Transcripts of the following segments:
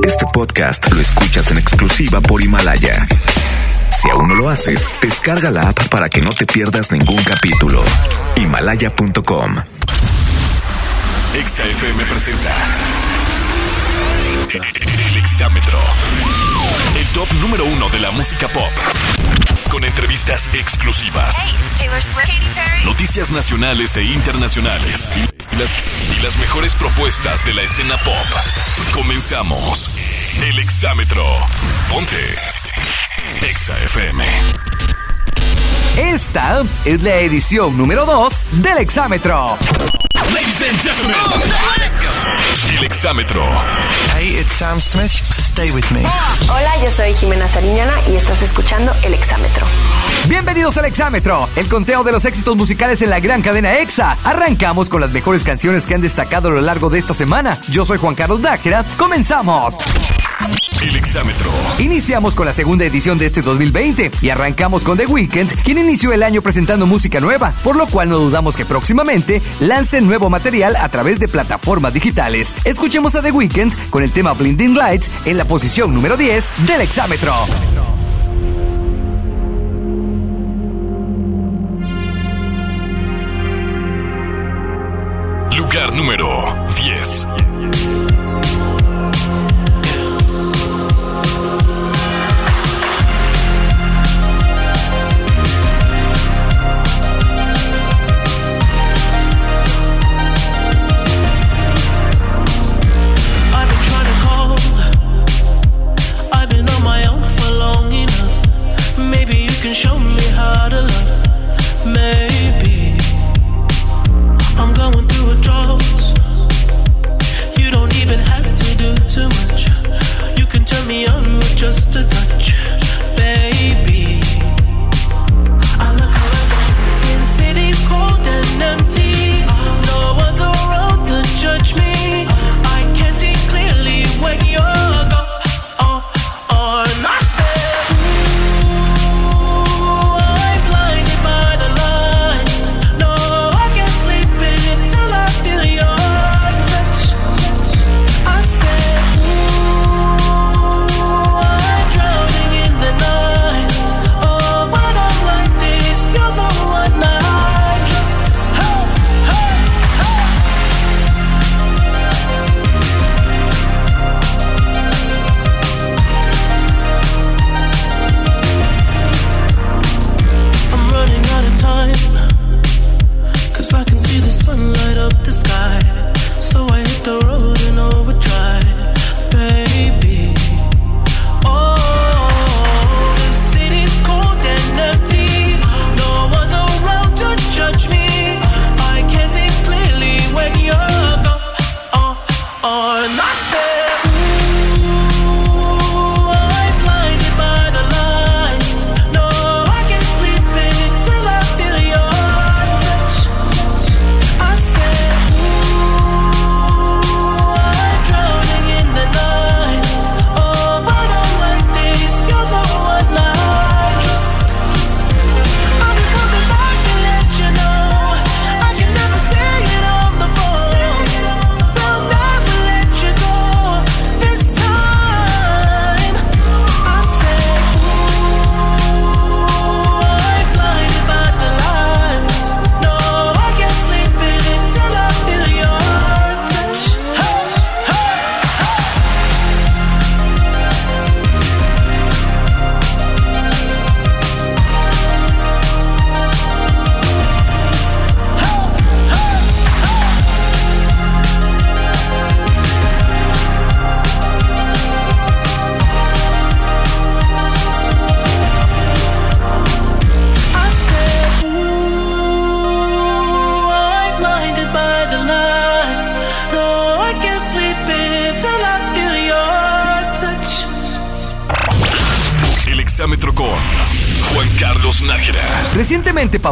Este podcast lo escuchas en exclusiva por Himalaya. Si aún no lo haces, descarga la app para que no te pierdas ningún capítulo. Himalaya.com. XFM presenta El Exámetro. El top número uno de la música pop. Con entrevistas exclusivas. Hey, it's Taylor Swift. Katy Perry. Noticias nacionales e internacionales. Y las, y las mejores propuestas de la escena pop. Comenzamos. El Exámetro. Ponte. Exa FM. Esta es la edición número 2 del Exámetro. Ladies and gentlemen. El Exámetro. Hey, it's Sam Smith. Stay with me. Hola, yo soy Jimena Sariñana y estás escuchando El Exámetro. Bienvenidos al Exámetro, el conteo de los éxitos musicales en la gran cadena EXA. Arrancamos con las mejores canciones que han destacado a lo largo de esta semana. Yo soy Juan Carlos Nájera. Comenzamos. El Exámetro. Iniciamos con la segunda edición de este 2020 y arrancamos con The Weeknd, quien inició el año presentando música nueva, por lo cual no dudamos que próximamente lancen nuevo material a través de plataformas digitales. Escuchemos a The Weeknd con el tema Blinding Lights en la posición número 10 del Exámetro.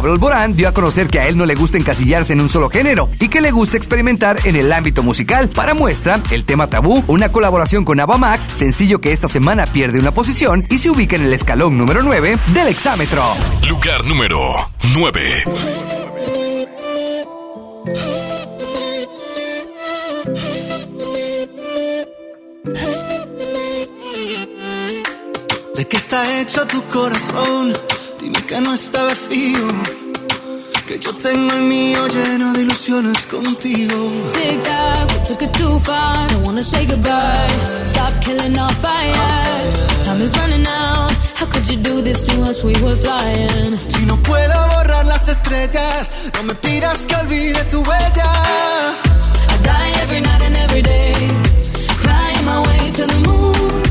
Pablo Alborán dio a conocer que a él no le gusta encasillarse en un solo género y que le gusta experimentar en el ámbito musical. Para muestra, el tema Tabú, una colaboración con Ava Max, sencillo que esta semana pierde una posición y se ubica en el escalón número 9 del Exámetro. Lugar número 9. Hey, qué está hecho tu corazón? Dime que no está vacío. Que yo tengo el mío lleno de ilusiones contigo. Tic tac, we took it too far. Don't wanna say goodbye. Stop killing our fire. Time is running out. How could you do this to us? We were flying. Si no puedo borrar las estrellas, no me pidas que olvide tu huella. I die every night and every day. Crying my way to the moon.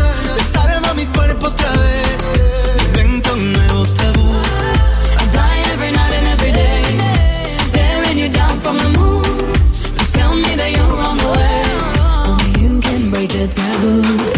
the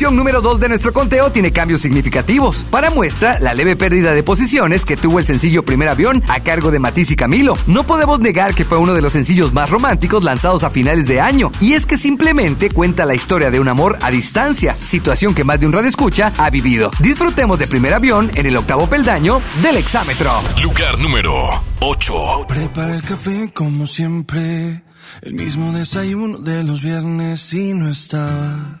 La edición número 2 de nuestro conteo tiene cambios significativos. Para muestra, la leve pérdida de posiciones que tuvo el sencillo Primer Avión a cargo de Matisse y Camilo. No podemos negar que fue uno de los sencillos más románticos lanzados a finales de año. Y es que simplemente cuenta la historia de un amor a distancia, situación que más de un radio escucha ha vivido. Disfrutemos de Primer Avión en el octavo peldaño del exámetro. Lugar número 8. Prepara el café como siempre. El mismo desayuno de los viernes y no estabas.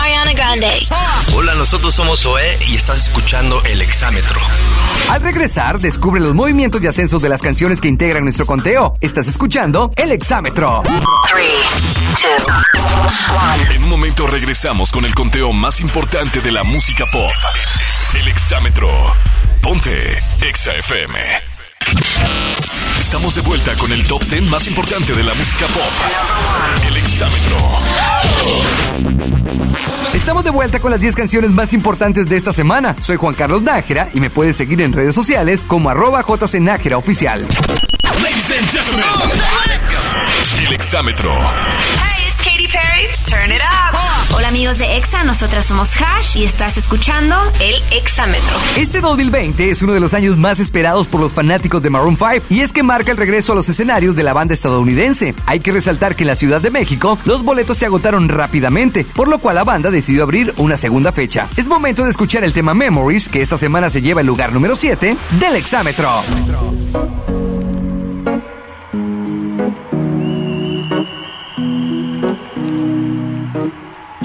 Ariana Grande. Hola, nosotros somos Zoé y estás escuchando El Exámetro. Al regresar, descubre los movimientos y ascensos de las canciones que integran nuestro conteo. Estás escuchando El Exámetro. En un momento regresamos con el conteo más importante de la música pop. El exámetro. Ponte Exa FM. Estamos de vuelta con el top 10 más importante de la música pop. El exámetro. Estamos de vuelta con las 10 canciones más importantes de esta semana. Soy Juan Carlos Nájera y me puedes seguir en redes sociales como arroba jcnájera oficial. Ladies and gentlemen, el exámetro. Hey, it's Katy Perry. Turn it up. Hola amigos de EXA, nosotras somos Hash y estás escuchando el Exámetro. Este 2020 es uno de los años más esperados por los fanáticos de Maroon 5 y es que marca el regreso a los escenarios de la banda estadounidense. Hay que resaltar que en la Ciudad de México los boletos se agotaron rápidamente, por lo cual la banda decidió abrir una segunda fecha. Es momento de escuchar el tema Memories, que esta semana se lleva el lugar número 7 del Exámetro.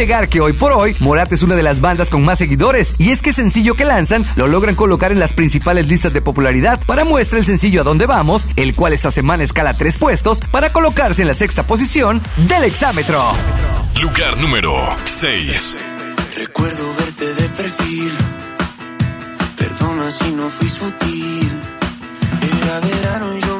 negar que hoy por hoy Morat es una de las bandas con más seguidores y es que sencillo que lanzan lo logran colocar en las principales listas de popularidad. Para muestra el sencillo A Dónde Vamos, el cual esta semana escala tres puestos para colocarse en la sexta posición del exámetro. Lugar número 6. Recuerdo verte de perfil. Perdona si no fui sutil. Era verano y yo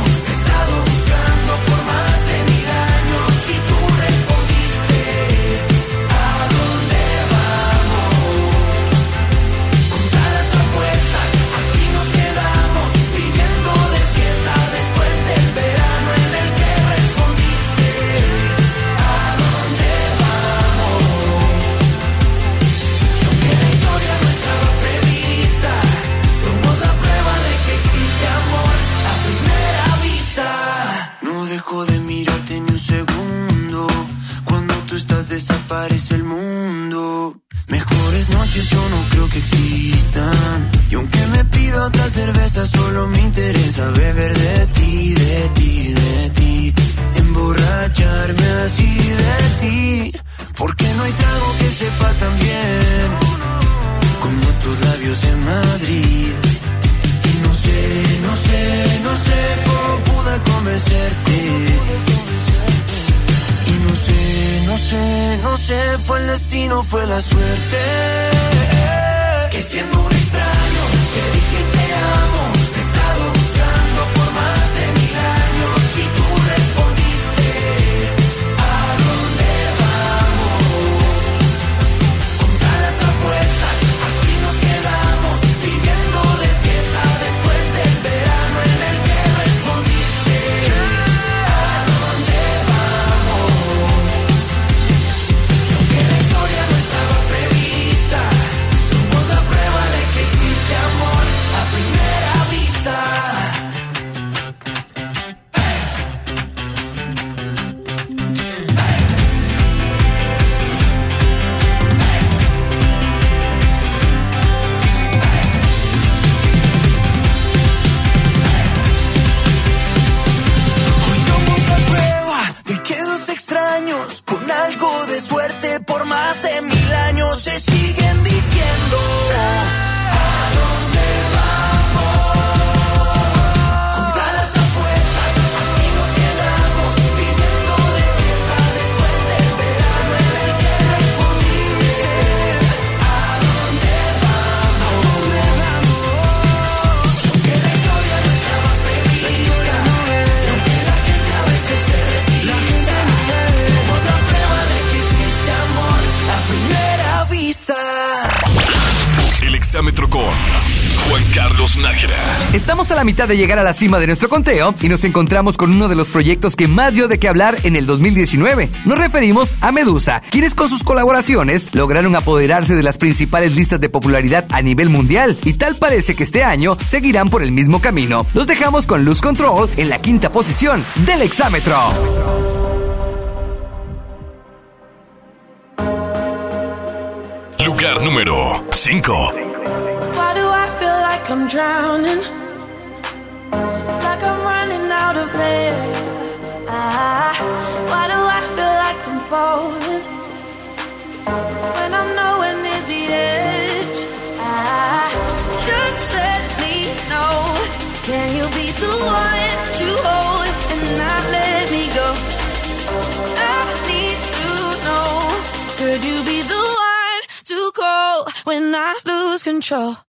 otra cerveza, solo me interesa beber de ti, de ti, de ti. Emborracharme así de ti. Porque no hay trago que sepa tan bien como tus labios en Madrid. Y no sé, no sé, no sé cómo pude convencerte. Y no sé, no sé, no sé, fue el destino, fue la suerte. Que siendo un extraño, dije te amo, Estamos a la mitad de llegar a la cima de nuestro conteo y nos encontramos con uno de los proyectos que más dio de qué hablar en el 2019. Nos referimos a Medusa, quienes con sus colaboraciones lograron apoderarse de las principales listas de popularidad a nivel mundial y tal parece que este año seguirán por el mismo camino. Los dejamos con Luz Control en la quinta posición del exámetro. Lugar número 5. Why do I feel like I'm drowning? Of. Ah, why do I feel like I'm falling? When I'm nowhere near the edge. Ah, just let me know. Can you be the one to hold and not let me go? I need to know. Could you be the one to call when I lose control?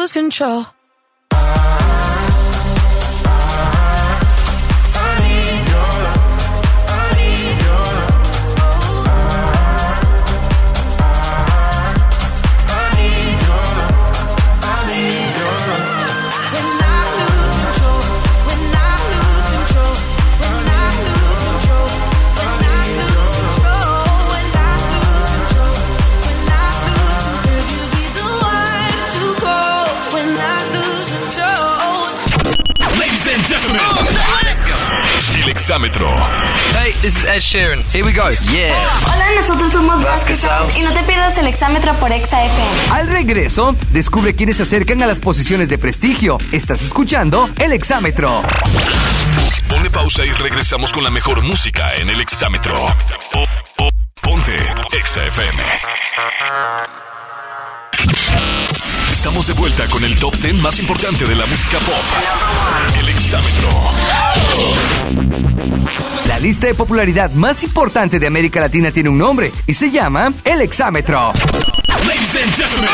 lose control? Exámetro. Hey, this is Ed Sheeran. Here we go. Yeah. Hola, nosotros somos Vasquez y no te pierdas el exámetro por Exa FM. Al regreso, descubre quiénes se acercan a las posiciones de prestigio. Estás escuchando el exámetro. Ponle pausa y regresamos con la mejor música en el exámetro. Po- po- Ponte Exa FM. Estamos de vuelta con el top 10 más importante de la música pop. El exámetro. La lista de popularidad más importante de América Latina tiene un nombre y se llama el exámetro. Ladies and gentlemen,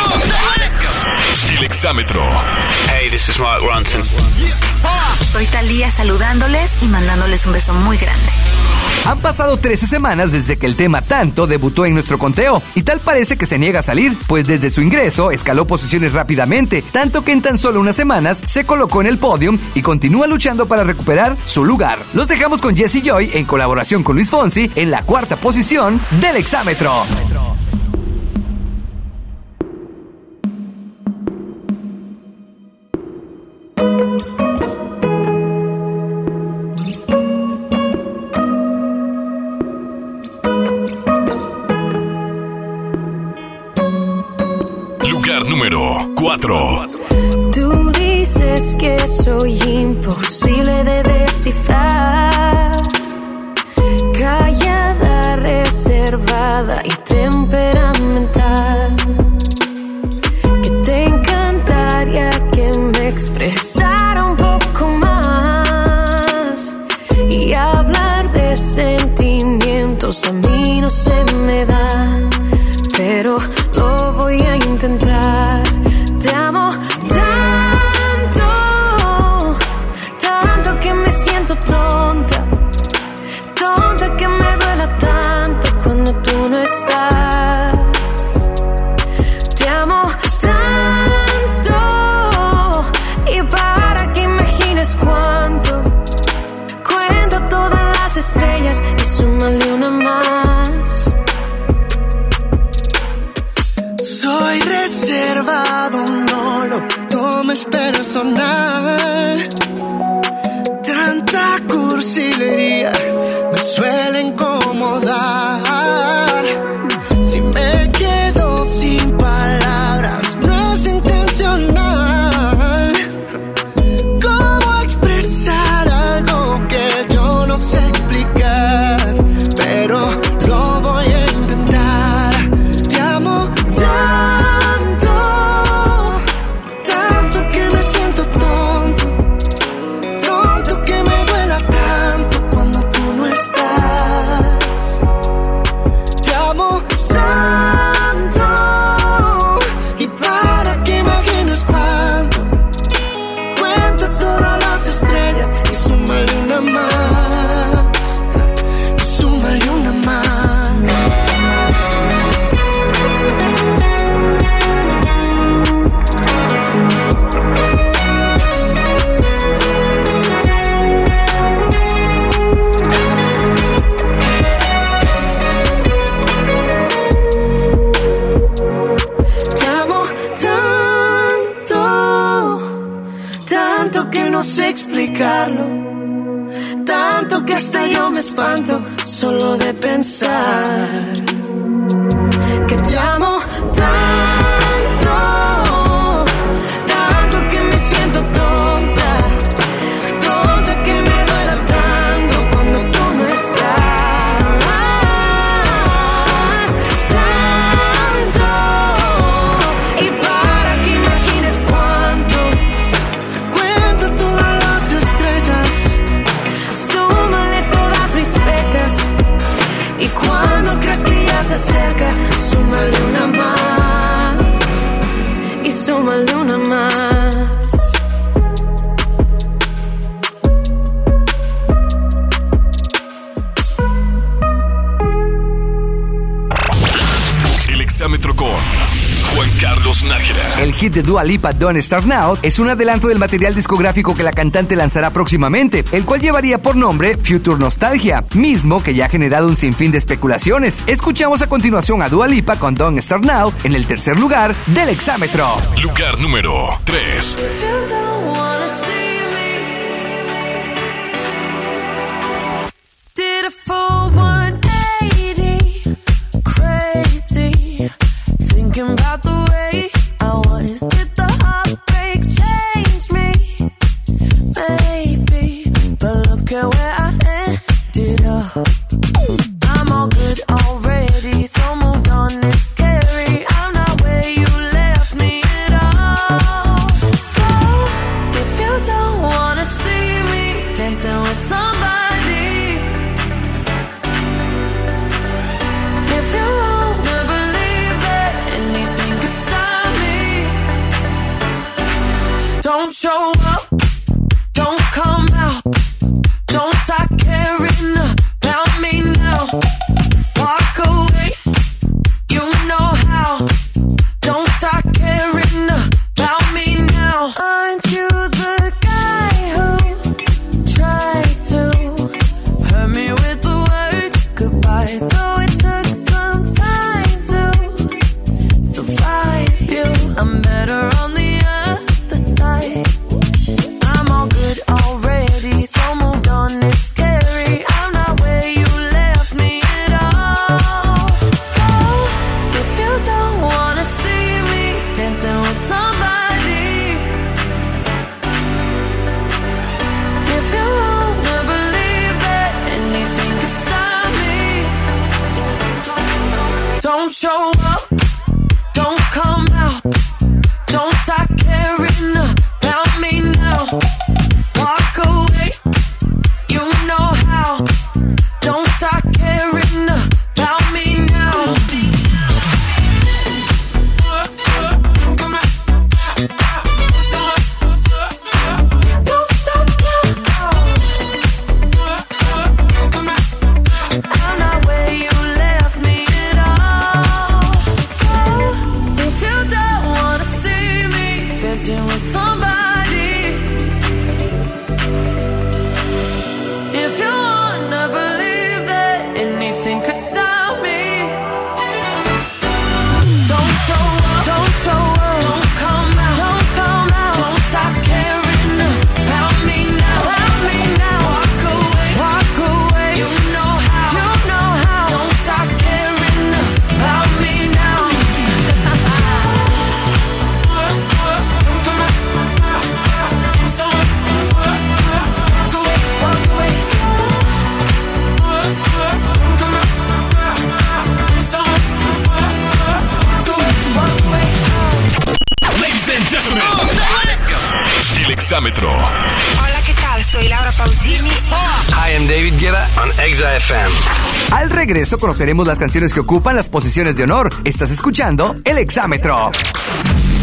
el exámetro. Hey, this is Mark Ronson. Soy Talía saludándoles y mandándoles un beso muy grande. Han pasado 13 semanas desde que el tema Tanto debutó en nuestro conteo y tal parece que se niega a salir, pues desde su ingreso escaló posiciones rápidamente, tanto que en tan solo unas semanas se colocó en el podium y continúa luchando para recuperar su lugar. Los dejamos con Jesse Joy en colaboración con Luis Fonsi en la cuarta posición del exámetro. Lugar número 4. Tú dices que soy imposible de descifrar. Callada, reservada y temperamental. sueño que hasta yo me espanto solo de pensar que te amo. de Dua Lipa, Don't Start Now, es un adelanto del material discográfico que la cantante lanzará próximamente, el cual llevaría por nombre Future Nostalgia, mismo que ya ha generado un sinfín de especulaciones. Escuchamos a continuación a Dua Lipa con Don't Start Now en el tercer lugar del exámetro. Lugar número 3. Al regreso conoceremos las canciones que ocupan las posiciones de honor. Estás escuchando El Exámetro.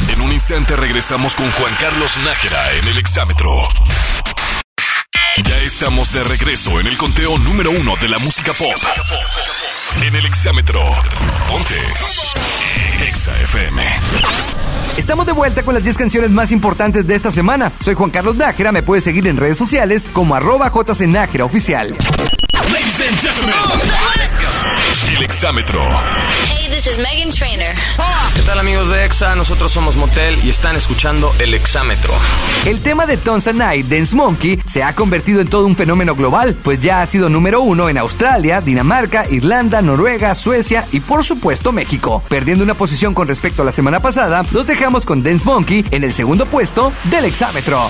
En un instante regresamos con Juan Carlos Nájera en El Exámetro. Ya estamos de regreso en el conteo número uno de la música pop. En El Exámetro. Ponte. Exa FM. Estamos de vuelta con las 10 canciones más importantes de esta semana. Soy Juan Carlos Nájera, me puedes seguir en redes sociales como arroba oficial. Oh, el exámetro. Hey, this is Megan Trainer. ¿Qué tal amigos de EXA? Nosotros somos Motel y están escuchando el exámetro. El tema de Tons and I, Dance Monkey, se ha convertido en todo un fenómeno global, pues ya ha sido número uno en Australia, Dinamarca, Irlanda, Noruega, Suecia y por supuesto México. Perdiendo una posición con respecto a la semana pasada, los dejamos con Dance Monkey en el segundo puesto del exámetro.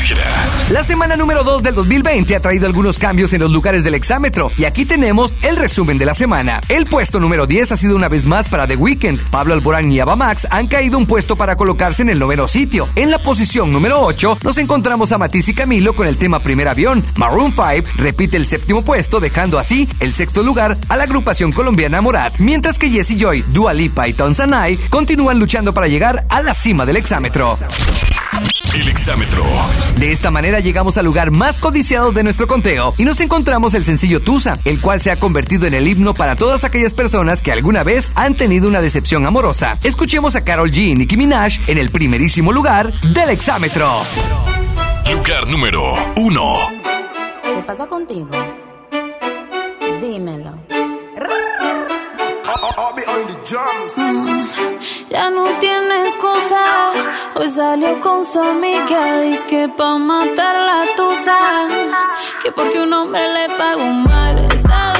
Carlos Nájera. La semana número 2 del 2020 ha traído algunos cambios en los lugares del exámetro y aquí tenemos el resumen de la semana. El puesto número 10 ha sido una vez más para The Weeknd. Pablo Alborán y Ava Max han caído un puesto para colocarse en el noveno sitio. En la posición número 8 nos encontramos a Matisse y Camilo con el tema Primer Avión. Maroon 5 repite el séptimo puesto dejando así el sexto lugar a la agrupación colombiana Morat, mientras que Jesse Joy, Dua Lipa y Tonsanay continúan luchando para llegar a la cima del exámetro. El exámetro. De esta manera llegamos al lugar más codiciado de nuestro conteo y nos encontramos el sencillo Tusa, el cual se ha convertido en el himno para todas aquellas personas que alguna vez han tenido una decepción amorosa. Escuchemos a Carol G y Nicki Minaj en el primerísimo lugar del exámetro. Lugar número 1. ¿Qué pasa contigo? Dímelo. Mm, Ya no tiene excusa. Hoy salió con su amiga. Dice que pa' matar la tusa. Que porque un hombre le pagó mal. Está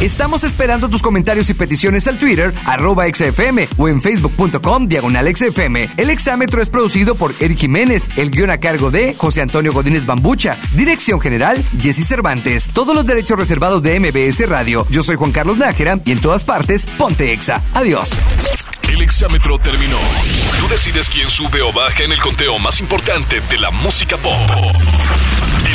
Estamos esperando tus comentarios y peticiones al Twitter, arroba XFM o en facebook.com diagonal XFM. El exámetro es producido por Eric Jiménez, el guion a cargo de José Antonio Godínez Bambucha, dirección general Jesse Cervantes, todos los derechos reservados de MBS Radio. Yo soy Juan Carlos Nájera y en todas partes, ponte Exa. Adiós. El exámetro terminó. Tú decides quién sube o baja en el conteo más importante de la música pop.